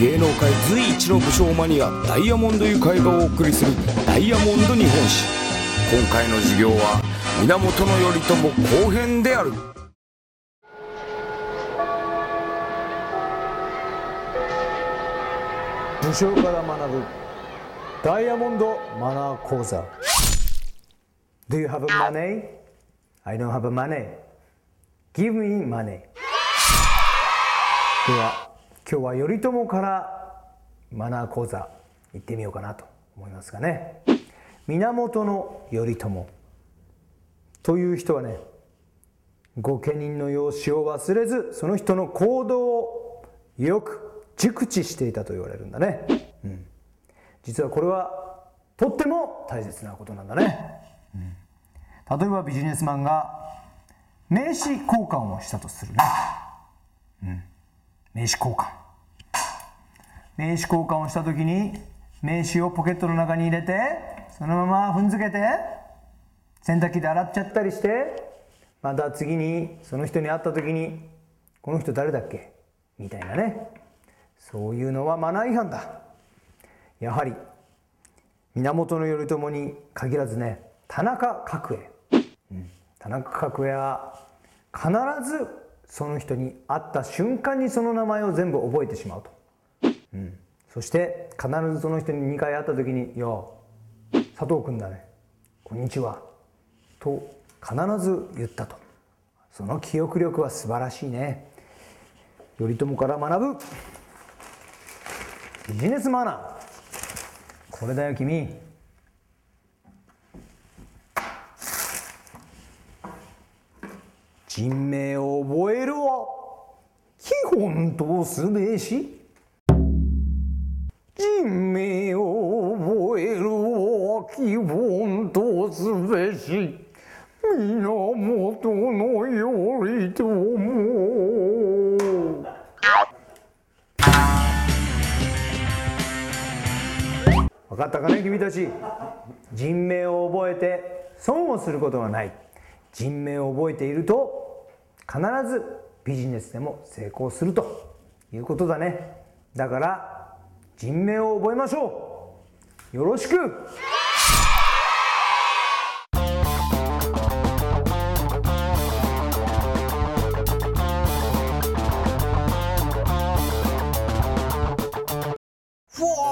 芸能界随一の武将マニアダイヤモンドユカイがお送りするダイヤモンド日本史今回の授業は源頼朝後編である武将から学ぶダイヤモンドマナー講座 Do you have money? I don't have money. Give me money. では今日は頼朝からマナー講座行ってみようかなと思いますがね。源頼朝。という人はね御家人の容姿を忘れずその人の行動をよく熟知していたと言われるんだね、うん、実はこれはとっても大切なことなんだね、うん、例えばビジネスマンが名刺交換をしたとするね、うん、名刺交換。名刺交換をした時に名刺をポケットの中に入れてそのまま踏んづけて洗濯機で洗っちゃったりしてまた次にその人に会った時に「この人誰だっけ?」みたいなね。そういうのはマナー違反だ。やはり源頼朝に限らずね田中角栄、うん、田中角栄は必ずその人に会った瞬間にその名前を全部覚えてしまうと、うん、そして必ずその人に2回会った時に「いや佐藤君だね。こんにちは」と必ず言ったと。その記憶力は素晴らしいね。頼朝から学ぶ。ビジネスマナー。これだよ君。人名を覚えるは基本とすべし。人名を覚えるは基本とすべし。源の頼朝分かったかね君たち。人名を覚えて損をすることはない。人名を覚えていると必ずビジネスでも成功するということだね。だから人名を覚えましょう。よろしく。ふわ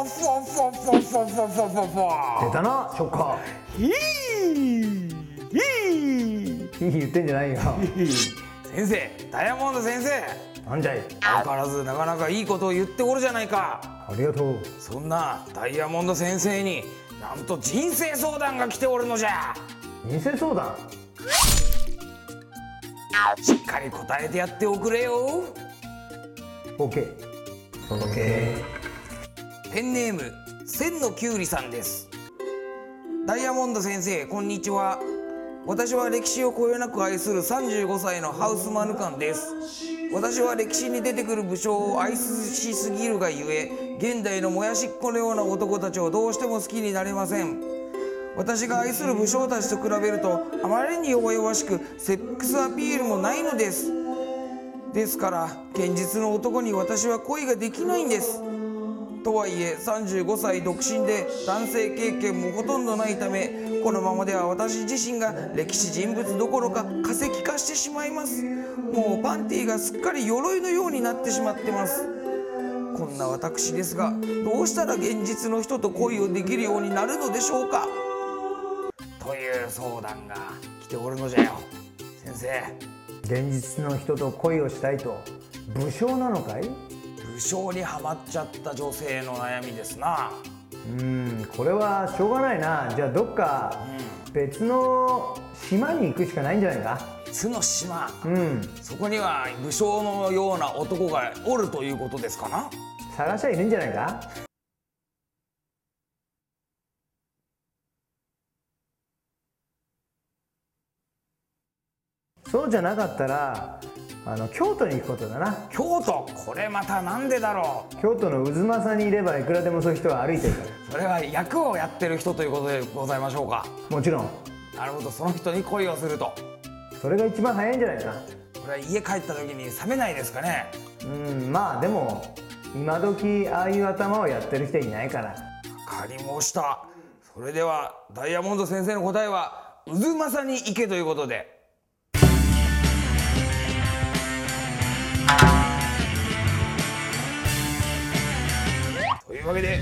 ふわふわふわふわふわふわ。ふわふわ出たなショッカいいいいい言ってんじゃないよ。先生ダイヤモンド先生。なんじゃい。相変わらずなかなかいいことを言っておるじゃないかありがとう。そんなダイヤモンド先生になんと人生相談が来ておるのじゃ。人生相談？しっかり答えてやっておくれよ。OK OK ペンネーム千のきゅうりさんです。ダイヤモンド先生こんにちは。私は歴史をこよなく愛する35歳のハウスマヌカンです私は歴史に出てくる武将を愛しすぎるがゆえ現代のもやしっこのような男たちをどうしても好きになれません。私が愛する武将たちと比べるとあまりに弱々しくセックスアピールもないのです。ですから現実の男に私は恋ができないんです。とはいえ35歳独身で男性経験もほとんどないためこのままでは私自身が歴史人物どころか化石化してしまいます。もうパンティがすっかり鎧のようになってしまってます。こんな私ですがどうしたら現実の人と恋をできるようになるのでしょうか？という相談が来ておるのじゃよ先生。現実の人と恋をしたいと武将なのかい？武将にはまっちゃった女性の悩みですな。うんこれはしょうがないな。じゃあどっか別の島に行くしかないんじゃないか？津の島。うん。そこには武将のような男がおるということですかな。探しゃいるんじゃないか？そうじゃなかったらあの京都に行くことだな。京都？これまたなんでだろ京都の渦政にいればいくらでもそういう人は歩いてるかうそれは役をやってる人ということでございましょうか。らもちろん。なるほどその人に恋をすると。それが一番早いんじゃないかこれは家帰った時に冷めないですかね？うんまあでも今時ああいう頭をやってる人いないから。わかりました。それではダイヤモンド先生の答えは渦政に行けということでというわけで。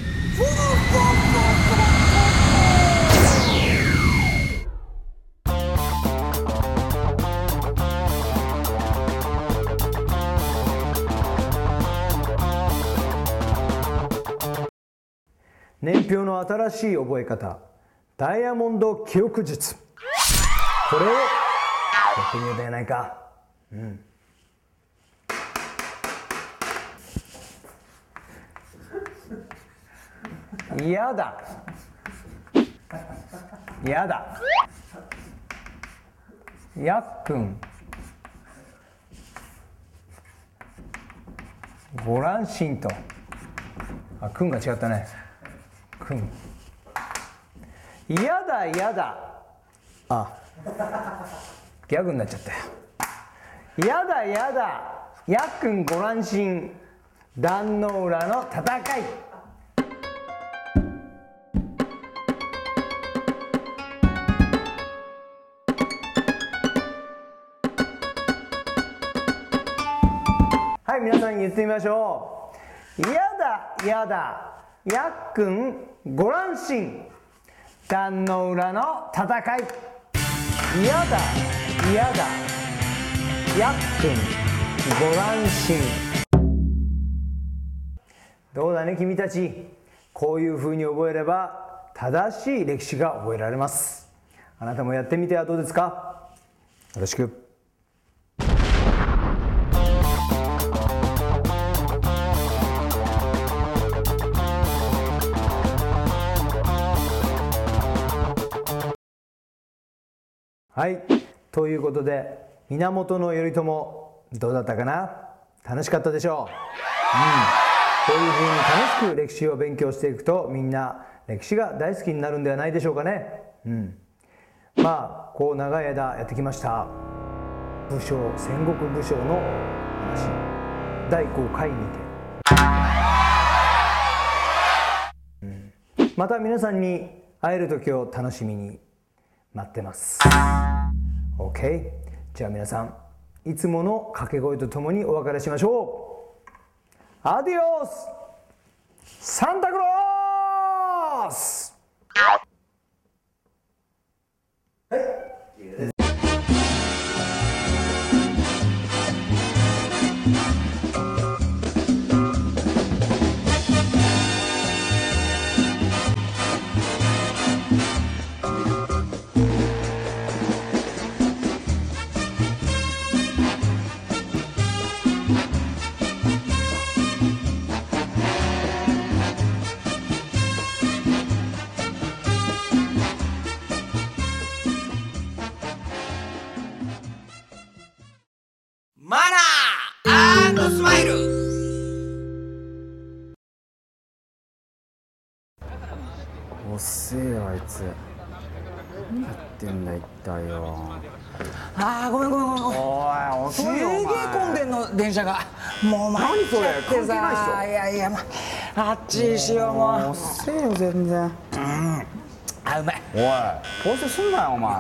年表の新しい覚え方。ダイヤモンド記憶術。これをやってみようではないか。うん。やだ。やだ。やっくん。ご乱心と。あくんが違ったね。くん。やだやだ。あ。ギャグになっちゃったよ。やだやだ。やっくんご乱心。壇の浦の戦い。はい皆さんに言ってみましょう。やだやだ。やっくんご乱心。壇の浦の戦い。やだやだ。やっくんご乱心。どうだね君たち。こういう風に覚えれば正しい歴史が覚えられます。あなたもやってみてはどうですか？よろしく。はい。ということで源頼朝どうだったかな？楽しかったでしょう、うん、こういうふうに楽しく歴史を勉強していくとみんな歴史が大好きになるんではないでしょうかね、うん、まあこう長い間やってきました武将戦国武将の話。第5回にて、また皆さんに会える時を楽しみに待ってます。OK じゃあ皆さんいつもの掛け声とともにお別れしましょう。アディオス。サンナースマイルおっせえよあいつ。何やってんだ一体よあーごめんごめんごめんごめん。おいすげえ混んでんの電車が。もう参っちゃってさ。いやいやもうあっちにしようもおっせえよ全然。うあうまい。おい。反省すんなよお前。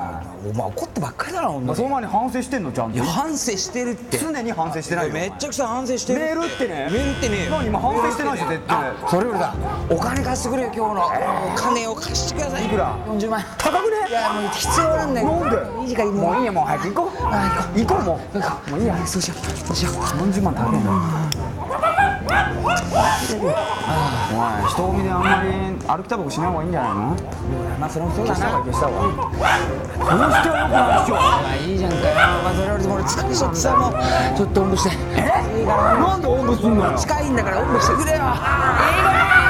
お前怒ってばっかりだなほんとに。その前に反省してんのちゃんと。いや反省してるって。常に反省してないよめっちゃくちゃ反省してる。メールってね。メールってね。何今反省してないし絶対。それよりだ。お金貸してくれよ今日の。お金を貸してください。いくら？40万。円高くね？いやもう必要なんだよ。なんで？いい時間もう。いいよもう早く行こう。あ行こう。も行こうもう。いいや。そうしよう。そうしよう。う40万高いんだおい人混みであんまり歩きタバコしない方がいいんじゃないの？まあそれもそうだな。消した方がいいこの人はよくない。でしょまあいいじゃんかよ。まあそれよりも俺疲れちゃってさもうちょっとおんぶして。え？なんでおんぶすんの？よ近いんだからおんぶしてくれよ。いいから